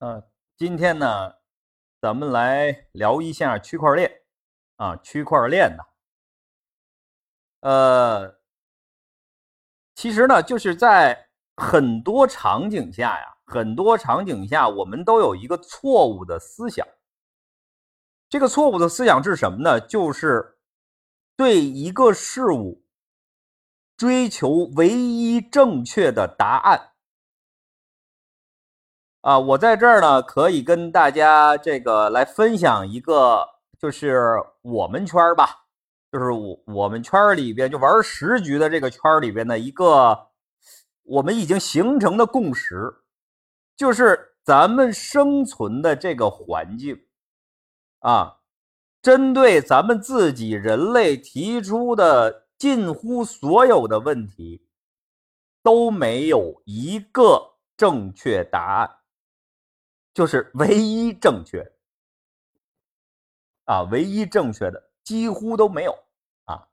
呃，今天呢，咱们来聊一下区块链啊，区块链呢，呃，其实呢，就是在很多场景下呀，很多场景下，我们都有一个错误的思想。这个错误的思想是什么呢？就是对一个事物追求唯一正确的答案。啊，我在这儿呢，可以跟大家这个来分享一个，就是我们圈吧，就是我我们圈里边就玩十局的这个圈里边的一个，我们已经形成的共识，就是咱们生存的这个环境，啊，针对咱们自己人类提出的近乎所有的问题，都没有一个正确答案。就是唯一正确啊，唯一正确的几乎都没有啊，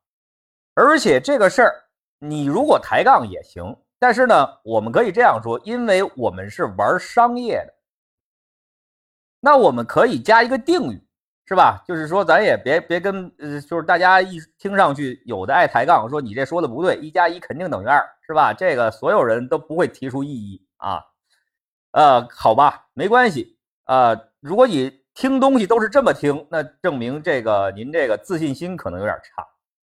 而且这个事儿你如果抬杠也行，但是呢，我们可以这样说，因为我们是玩商业的，那我们可以加一个定语，是吧？就是说咱也别别跟呃，就是大家一听上去有的爱抬杠，说你这说的不对，一加一肯定等于二，是吧？这个所有人都不会提出异议啊。呃，好吧，没关系啊。如果你听东西都是这么听，那证明这个您这个自信心可能有点差，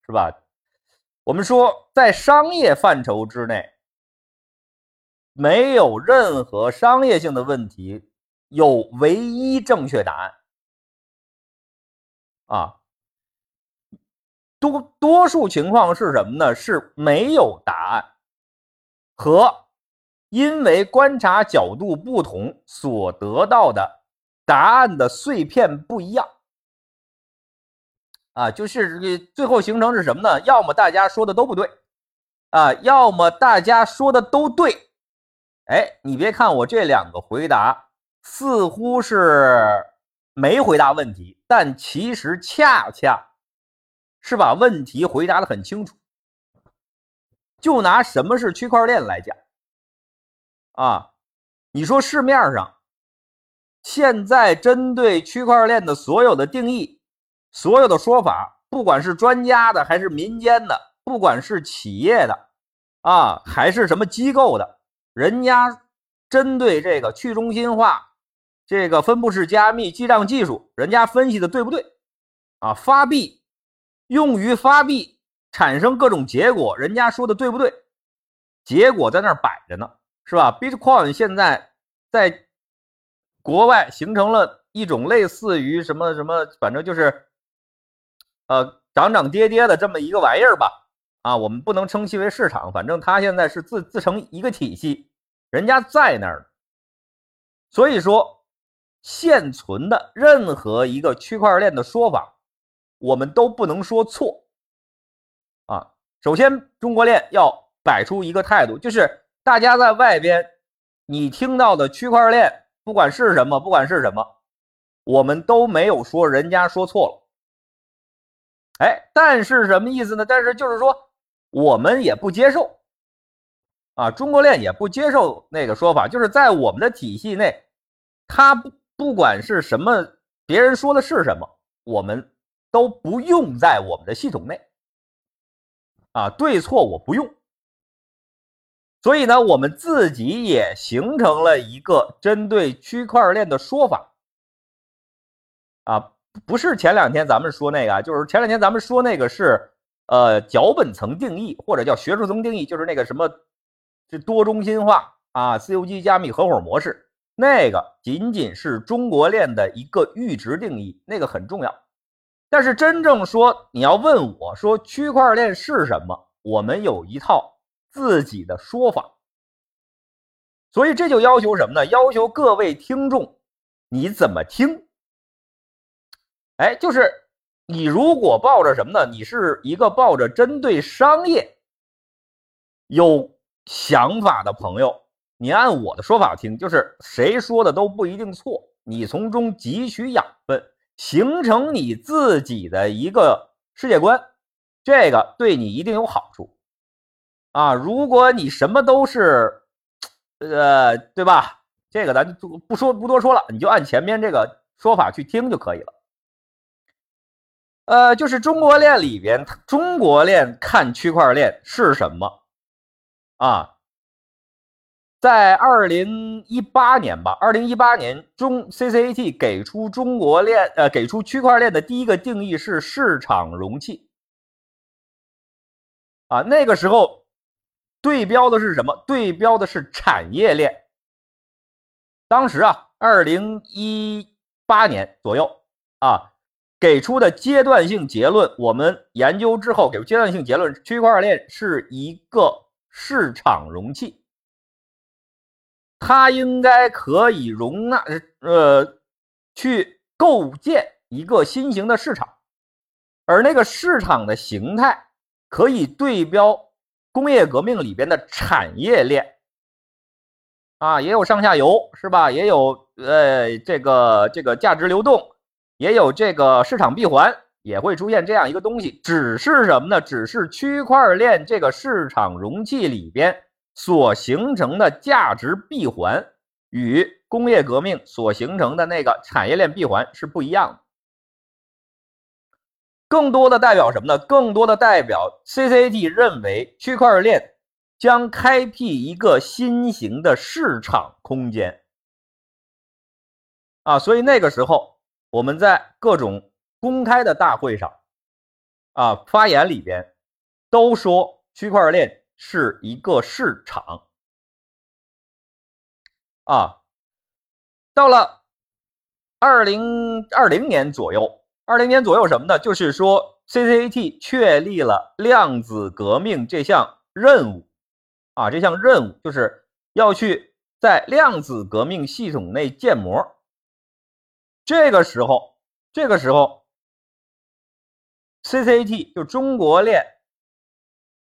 是吧？我们说，在商业范畴之内，没有任何商业性的问题有唯一正确答案啊。多多数情况是什么呢？是没有答案和。因为观察角度不同，所得到的答案的碎片不一样，啊，就是最后形成是什么呢？要么大家说的都不对，啊，要么大家说的都对。哎，你别看我这两个回答似乎是没回答问题，但其实恰恰是把问题回答的很清楚。就拿什么是区块链来讲。啊，你说市面上现在针对区块链的所有的定义、所有的说法，不管是专家的还是民间的，不管是企业的啊，还是什么机构的，人家针对这个去中心化、这个分布式加密记账技术，人家分析的对不对？啊，发币用于发币产生各种结果，人家说的对不对？结果在那儿摆着呢。是吧？Bitcoin 现在在国外形成了一种类似于什么什么，反正就是呃涨涨跌跌的这么一个玩意儿吧。啊，我们不能称其为市场，反正它现在是自自成一个体系，人家在那儿。所以说，现存的任何一个区块链的说法，我们都不能说错。啊，首先中国链要摆出一个态度，就是。大家在外边，你听到的区块链，不管是什么，不管是什么，我们都没有说人家说错了。哎，但是什么意思呢？但是就是说，我们也不接受啊，中国链也不接受那个说法，就是在我们的体系内，它不不管是什么，别人说的是什么，我们都不用在我们的系统内啊，对错我不用。所以呢，我们自己也形成了一个针对区块链的说法，啊，不是前两天咱们说那个，就是前两天咱们说那个是呃脚本层定义或者叫学术层定义，就是那个什么这多中心化啊，COG 加密合伙模式，那个仅仅是中国链的一个阈值定义，那个很重要。但是真正说你要问我说区块链是什么，我们有一套。自己的说法，所以这就要求什么呢？要求各位听众，你怎么听？哎，就是你如果抱着什么呢？你是一个抱着针对商业有想法的朋友，你按我的说法听，就是谁说的都不一定错，你从中汲取养分，形成你自己的一个世界观，这个对你一定有好处。啊，如果你什么都是，呃，对吧？这个咱就不说不多说了，你就按前面这个说法去听就可以了。呃，就是中国链里边，中国链看区块链是什么啊？在二零一八年吧，二零一八年中 CCAT 给出中国链呃给出区块链的第一个定义是市场容器啊，那个时候对标的是什么？对标的是产业链。当时啊，二零一八年左右啊，给出的阶段性结论，我们研究之后给出阶段性结论，区块链是一个市场容器，它应该可以容纳呃，去构建一个新型的市场，而那个市场的形态可以对标工业革命里边的产业链。啊，也有上下游是吧？也有呃，这个这个价值流动，也有这个市场闭环，也会出现这样一个东西。只是什么呢？只是区块链这个市场容器里边所形成的价值闭环，与工业革命所形成的那个产业链闭环是不一样的。更多的代表什么呢？更多的代表 CCT 认为区块链。将开辟一个新型的市场空间啊！所以那个时候，我们在各种公开的大会上啊发言里边，都说区块链是一个市场啊。到了二零二零年左右，二零年左右什么呢？就是说 CCAT 确立了量子革命这项任务。啊，这项任务就是要去在量子革命系统内建模。这个时候，这个时候，CCAT 就中国链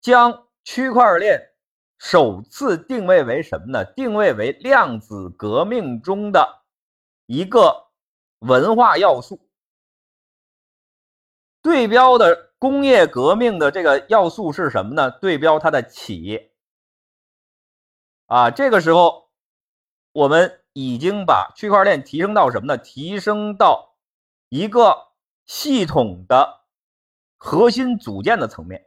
将区块链首次定位为什么呢？定位为量子革命中的一个文化要素。对标的工业革命的这个要素是什么呢？对标它的企业。啊，这个时候，我们已经把区块链提升到什么呢？提升到一个系统的核心组件的层面。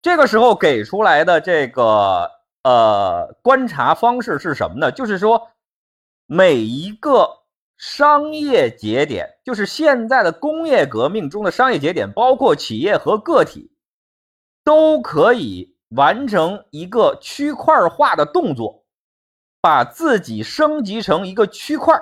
这个时候给出来的这个呃观察方式是什么呢？就是说，每一个商业节点，就是现在的工业革命中的商业节点，包括企业和个体，都可以。完成一个区块化的动作，把自己升级成一个区块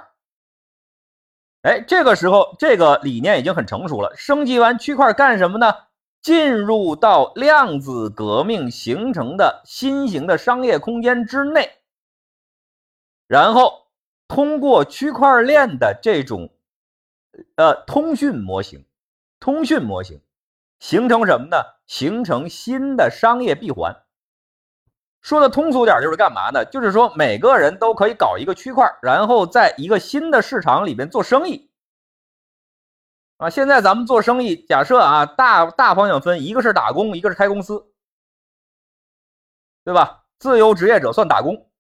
哎，这个时候这个理念已经很成熟了。升级完区块干什么呢？进入到量子革命形成的新型的商业空间之内，然后通过区块链的这种呃通讯模型，通讯模型。形成什么呢？形成新的商业闭环。说的通俗点，就是干嘛呢？就是说每个人都可以搞一个区块，然后在一个新的市场里面做生意。啊，现在咱们做生意，假设啊，大大方向分，一个是打工，一个是开公司，对吧？自由职业者算打工，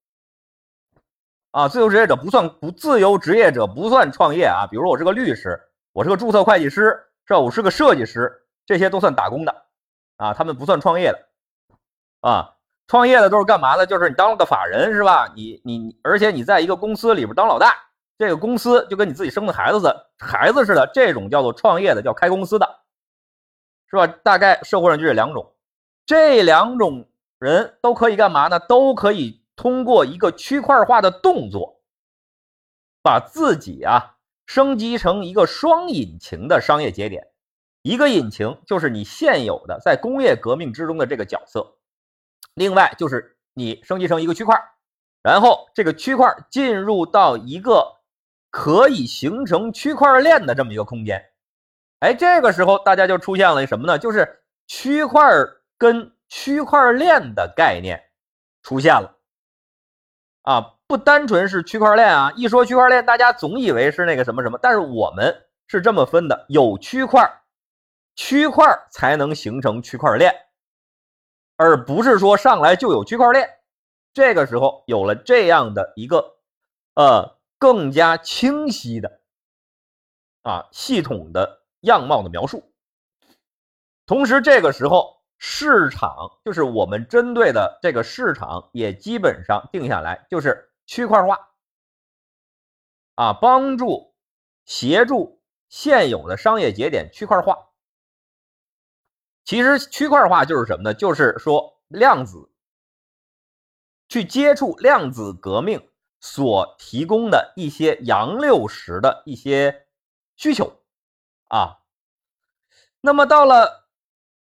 啊，自由职业者不算不自由职业者不算创业啊。比如我是个律师，我是个注册会计师，是吧？我是个设计师。这些都算打工的，啊，他们不算创业的，啊，创业的都是干嘛的？就是你当了个法人是吧？你你，而且你在一个公司里边当老大，这个公司就跟你自己生的孩子的孩子似的，这种叫做创业的，叫开公司的，是吧？大概社会上就这两种，这两种人都可以干嘛呢？都可以通过一个区块化的动作，把自己啊升级成一个双引擎的商业节点。一个引擎就是你现有的在工业革命之中的这个角色，另外就是你升级成一个区块，然后这个区块进入到一个可以形成区块链的这么一个空间。哎，这个时候大家就出现了什么呢？就是区块跟区块链的概念出现了啊，不单纯是区块链啊。一说区块链，大家总以为是那个什么什么，但是我们是这么分的：有区块。区块才能形成区块链，而不是说上来就有区块链。这个时候有了这样的一个呃更加清晰的啊系统的样貌的描述。同时，这个时候市场就是我们针对的这个市场也基本上定下来，就是区块化啊，帮助协助现有的商业节点区块化。其实区块化就是什么呢？就是说量子。去接触量子革命所提供的一些杨六十的一些需求啊，那么到了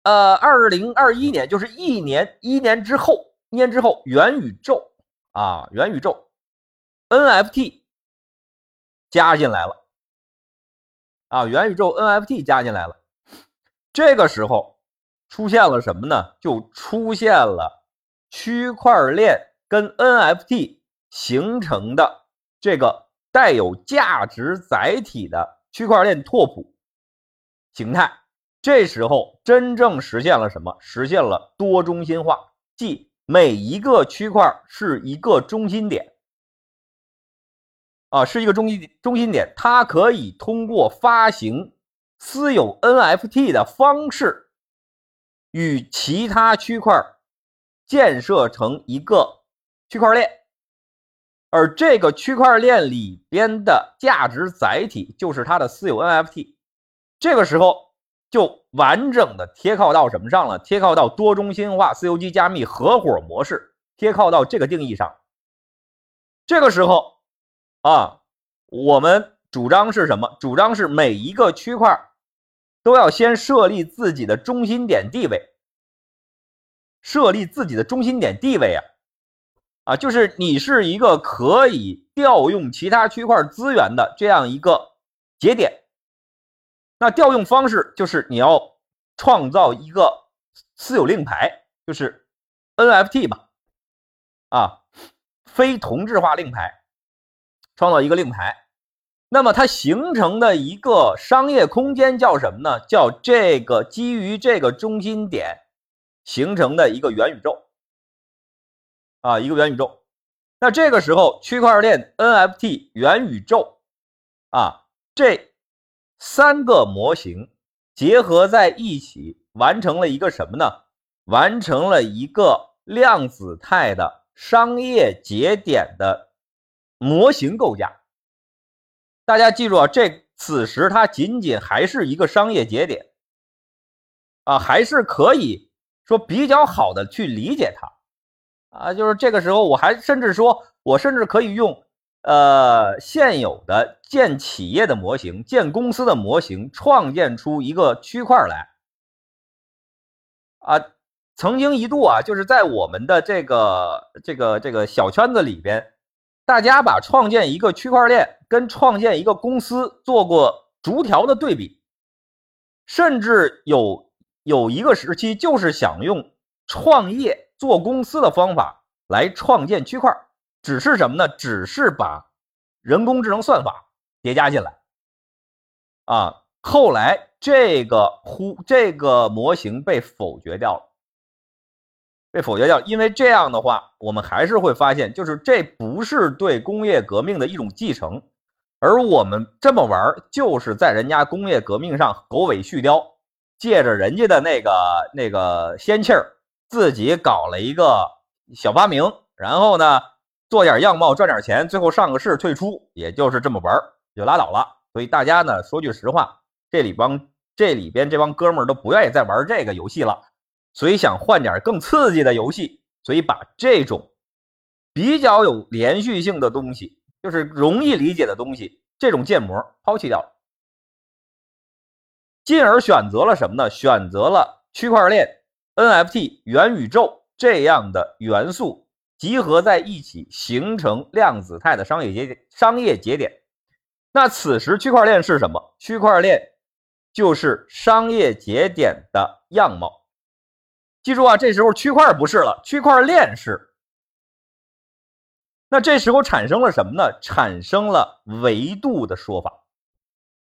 呃二零二一年，就是一年一年之后，一年之后，元宇宙啊，元宇宙 NFT 加进来了啊，元宇宙 NFT 加进来了，这个时候出现了什么呢？就出现了区块链。跟 NFT 形成的这个带有价值载体的区块链拓扑形态，这时候真正实现了什么？实现了多中心化，即每一个区块是一个中心点啊，是一个中心中心点，它可以通过发行私有 NFT 的方式，与其他区块建设成一个。区块链，而这个区块链里边的价值载体就是它的私有 NFT，这个时候就完整的贴靠到什么上了？贴靠到多中心化私有机加密合伙模式，贴靠到这个定义上。这个时候啊，我们主张是什么？主张是每一个区块都要先设立自己的中心点地位，设立自己的中心点地位啊。啊，就是你是一个可以调用其他区块资源的这样一个节点。那调用方式就是你要创造一个私有令牌，就是 NFT 嘛，啊，非同质化令牌，创造一个令牌。那么它形成的一个商业空间叫什么呢？叫这个基于这个中心点形成的一个元宇宙。啊，一个元宇宙，那这个时候区块链 NFT 元宇宙啊，这三个模型结合在一起，完成了一个什么呢？完成了一个量子态的商业节点的模型构架。大家记住啊，这此时它仅仅还是一个商业节点啊，还是可以说比较好的去理解它。啊，就是这个时候，我还甚至说，我甚至可以用呃现有的建企业的模型、建公司的模型，创建出一个区块来。啊，曾经一度啊，就是在我们的这个这个这个小圈子里边，大家把创建一个区块链跟创建一个公司做过逐条的对比，甚至有有一个时期就是想用创业。做公司的方法来创建区块，只是什么呢？只是把人工智能算法叠加进来啊。后来这个呼这个模型被否决掉了，被否决掉，因为这样的话，我们还是会发现，就是这不是对工业革命的一种继承，而我们这么玩，就是在人家工业革命上狗尾续貂，借着人家的那个那个仙气儿。自己搞了一个小发明，然后呢，做点样貌赚点钱，最后上个市退出，也就是这么玩就拉倒了。所以大家呢，说句实话，这里帮这里边这帮哥们都不愿意再玩这个游戏了，所以想换点更刺激的游戏，所以把这种比较有连续性的东西，就是容易理解的东西，这种建模抛弃掉了，进而选择了什么呢？选择了区块链。NFT 元宇宙这样的元素集合在一起，形成量子态的商业节点。商业节点，那此时区块链是什么？区块链就是商业节点的样貌。记住啊，这时候区块不是了，区块链是。那这时候产生了什么呢？产生了维度的说法，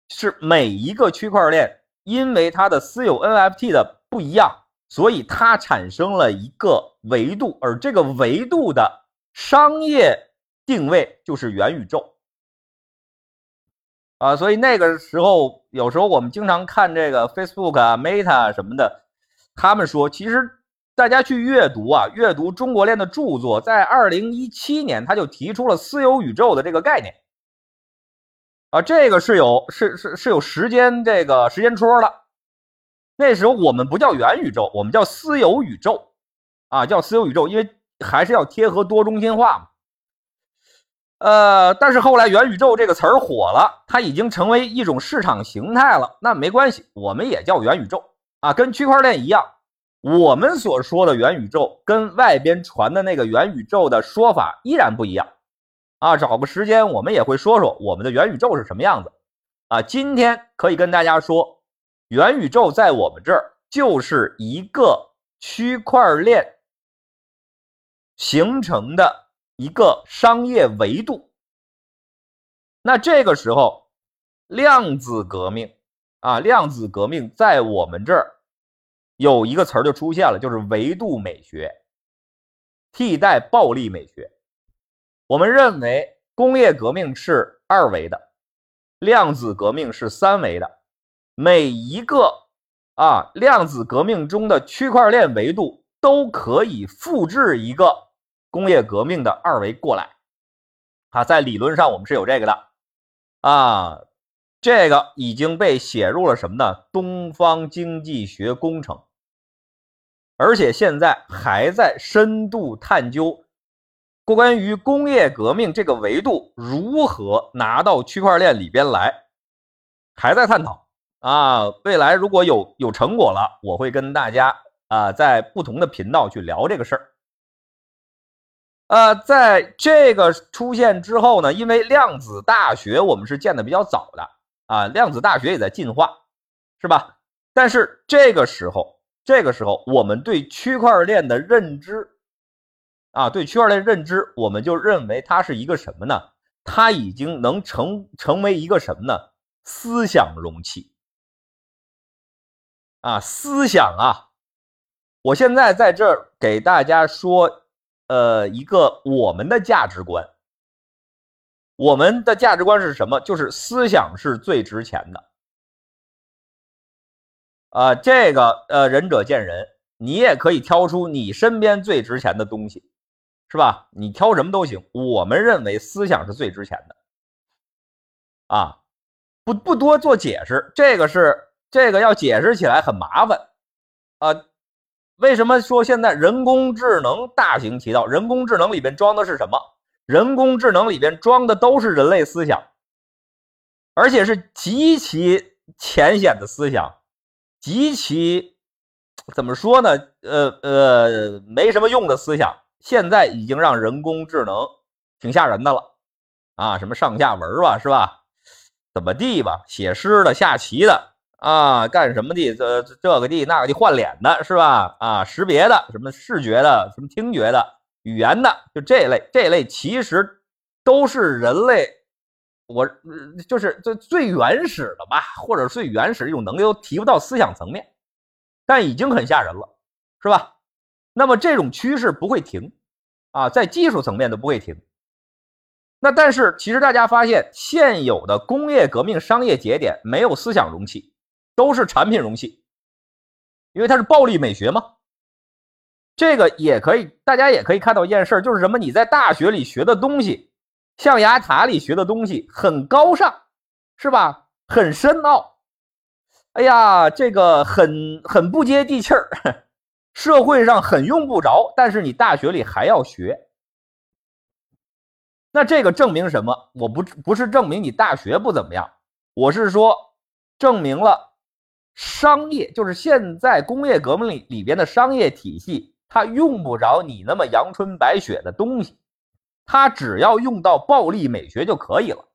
是每一个区块链因为它的私有 NFT 的不一样。所以它产生了一个维度，而这个维度的商业定位就是元宇宙啊，所以那个时候有时候我们经常看这个 Facebook 啊、Meta 什么的，他们说其实大家去阅读啊，阅读中国链的著作，在二零一七年他就提出了私有宇宙的这个概念啊，这个是有是是是有时间这个时间戳的。那时候我们不叫元宇宙，我们叫私有宇宙，啊，叫私有宇宙，因为还是要贴合多中心化嘛。呃，但是后来元宇宙这个词儿火了，它已经成为一种市场形态了。那没关系，我们也叫元宇宙啊，跟区块链一样。我们所说的元宇宙跟外边传的那个元宇宙的说法依然不一样啊。找个时间，我们也会说说我们的元宇宙是什么样子啊。今天可以跟大家说。元宇宙在我们这儿就是一个区块链形成的一个商业维度。那这个时候，量子革命啊，量子革命在我们这儿有一个词儿就出现了，就是维度美学，替代暴力美学。我们认为工业革命是二维的，量子革命是三维的。每一个啊，量子革命中的区块链维度都可以复制一个工业革命的二维过来啊，在理论上我们是有这个的啊，这个已经被写入了什么呢？东方经济学工程，而且现在还在深度探究关于工业革命这个维度如何拿到区块链里边来，还在探讨。啊，未来如果有有成果了，我会跟大家啊，在不同的频道去聊这个事儿。呃，在这个出现之后呢，因为量子大学我们是建的比较早的啊，量子大学也在进化，是吧？但是这个时候，这个时候我们对区块链的认知啊，对区块链认知，我们就认为它是一个什么呢？它已经能成成为一个什么呢？思想容器。啊，思想啊！我现在在这儿给大家说，呃，一个我们的价值观。我们的价值观是什么？就是思想是最值钱的。啊，这个呃，仁者见仁，你也可以挑出你身边最值钱的东西，是吧？你挑什么都行。我们认为思想是最值钱的。啊，不不多做解释，这个是。这个要解释起来很麻烦，啊，为什么说现在人工智能大行其道？人工智能里边装的是什么？人工智能里边装的都是人类思想，而且是极其浅显的思想，极其怎么说呢？呃呃，没什么用的思想，现在已经让人工智能挺吓人的了，啊，什么上下文吧，是吧？怎么地吧？写诗的，下棋的。啊，干什么的？这这个地那个地换脸的是吧？啊，识别的，什么视觉的，什么听觉的，语言的，就这类，这类其实都是人类，我就是最最原始的吧，或者最原始一种能力都提不到思想层面，但已经很吓人了，是吧？那么这种趋势不会停啊，在技术层面都不会停。那但是其实大家发现，现有的工业革命商业节点没有思想容器。都是产品容器，因为它是暴力美学嘛。这个也可以，大家也可以看到一件事就是什么？你在大学里学的东西，象牙塔里学的东西很高尚，是吧？很深奥。哎呀，这个很很不接地气儿，社会上很用不着，但是你大学里还要学。那这个证明什么？我不不是证明你大学不怎么样，我是说证明了。商业就是现在工业革命里里边的商业体系，它用不着你那么阳春白雪的东西，它只要用到暴力美学就可以了。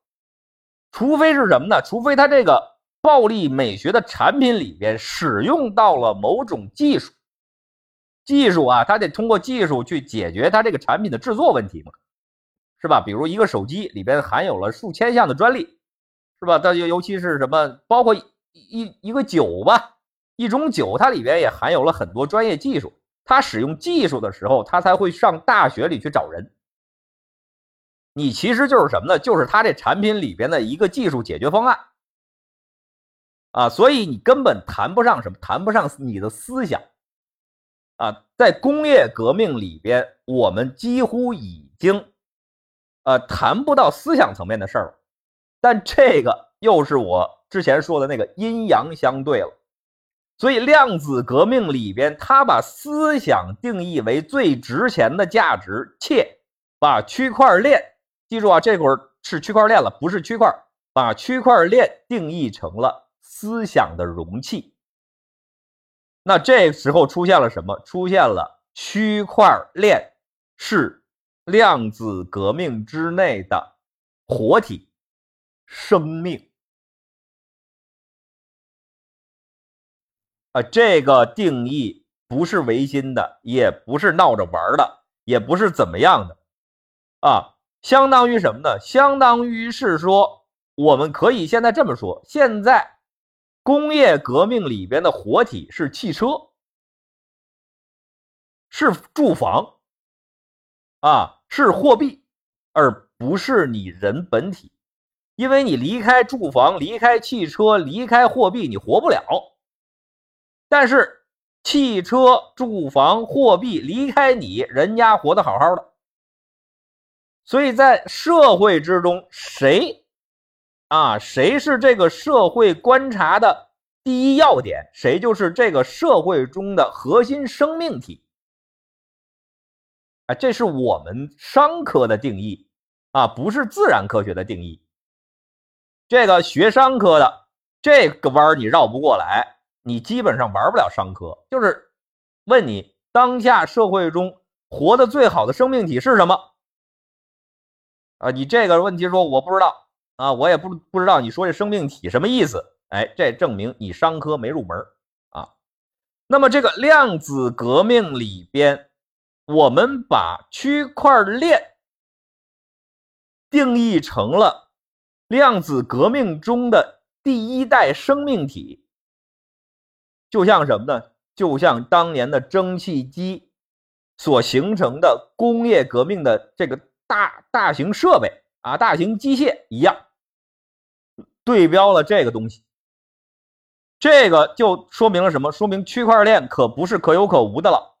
除非是什么呢？除非它这个暴力美学的产品里边使用到了某种技术，技术啊，它得通过技术去解决它这个产品的制作问题嘛，是吧？比如一个手机里边含有了数千项的专利，是吧？它尤尤其是什么，包括。一一个酒吧，一种酒，它里边也含有了很多专业技术。它使用技术的时候，它才会上大学里去找人。你其实就是什么呢？就是它这产品里边的一个技术解决方案啊，所以你根本谈不上什么，谈不上你的思想啊。在工业革命里边，我们几乎已经呃谈不到思想层面的事儿了。但这个又是我之前说的那个阴阳相对了。所以量子革命里边，它把思想定义为最值钱的价值，且把区块链。记住啊，这会儿是区块链了，不是区块，把区块链定义成了思想的容器。那这时候出现了什么？出现了区块链是量子革命之内的活体生命啊！这个定义不是违心的，也不是闹着玩的，也不是怎么样的啊。相当于什么呢？相当于是说，我们可以现在这么说：现在工业革命里边的活体是汽车，是住房，啊，是货币，而不是你人本体。因为你离开住房、离开汽车、离开货币，你活不了。但是汽车、住房、货币离开你，人家活得好好的。所以在社会之中，谁啊，谁是这个社会观察的第一要点，谁就是这个社会中的核心生命体啊，这是我们商科的定义啊，不是自然科学的定义。这个学商科的这个弯你绕不过来，你基本上玩不了商科。就是问你，当下社会中活得最好的生命体是什么？啊，你这个问题说我不知道啊，我也不不知道你说这生命体什么意思？哎，这证明你商科没入门啊。那么这个量子革命里边，我们把区块链定义成了量子革命中的第一代生命体，就像什么呢？就像当年的蒸汽机所形成的工业革命的这个。大大型设备啊，大型机械一样，对标了这个东西，这个就说明了什么？说明区块链可不是可有可无的了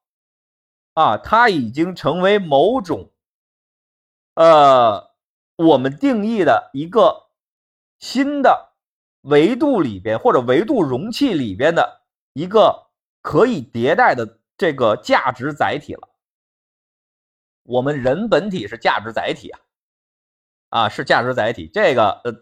啊，它已经成为某种呃我们定义的一个新的维度里边或者维度容器里边的一个可以迭代的这个价值载体了。我们人本体是价值载体啊，啊是价值载体。这个呃，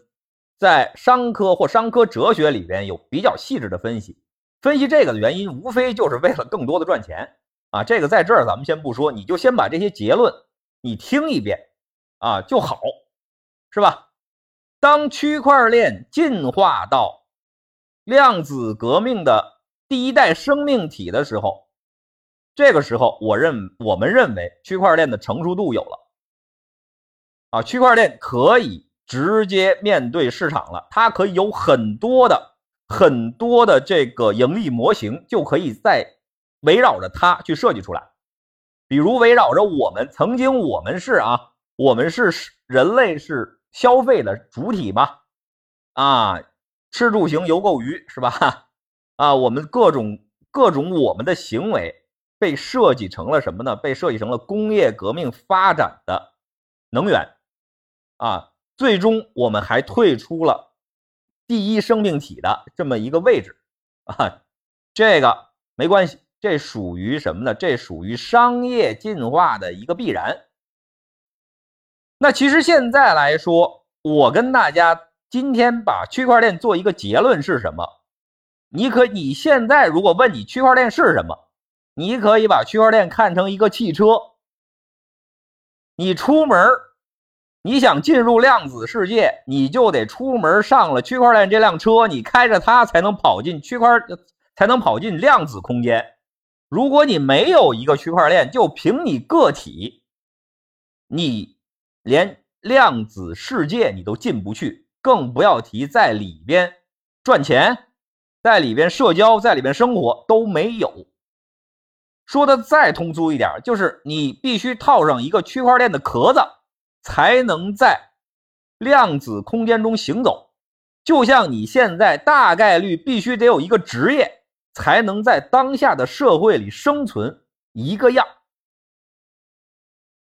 在商科或商科哲学里边有比较细致的分析。分析这个的原因，无非就是为了更多的赚钱啊。这个在这儿咱们先不说，你就先把这些结论你听一遍啊就好，是吧？当区块链进化到量子革命的第一代生命体的时候。这个时候，我认我们认为区块链的成熟度有了啊，区块链可以直接面对市场了，它可以有很多的很多的这个盈利模型，就可以在围绕着它去设计出来。比如围绕着我们曾经我们是啊，我们是人类是消费的主体嘛啊，吃住行游购娱是吧？啊，我们各种各种我们的行为。被设计成了什么呢？被设计成了工业革命发展的能源啊！最终我们还退出了第一生命体的这么一个位置啊！这个没关系，这属于什么呢？这属于商业进化的一个必然。那其实现在来说，我跟大家今天把区块链做一个结论是什么？你可你现在如果问你区块链是什么？你可以把区块链看成一个汽车，你出门你想进入量子世界，你就得出门上了区块链这辆车，你开着它才能跑进区块，才能跑进量子空间。如果你没有一个区块链，就凭你个体，你连量子世界你都进不去，更不要提在里边赚钱，在里边社交，在里边生活都没有。说的再通俗一点，就是你必须套上一个区块链的壳子，才能在量子空间中行走，就像你现在大概率必须得有一个职业，才能在当下的社会里生存一个样。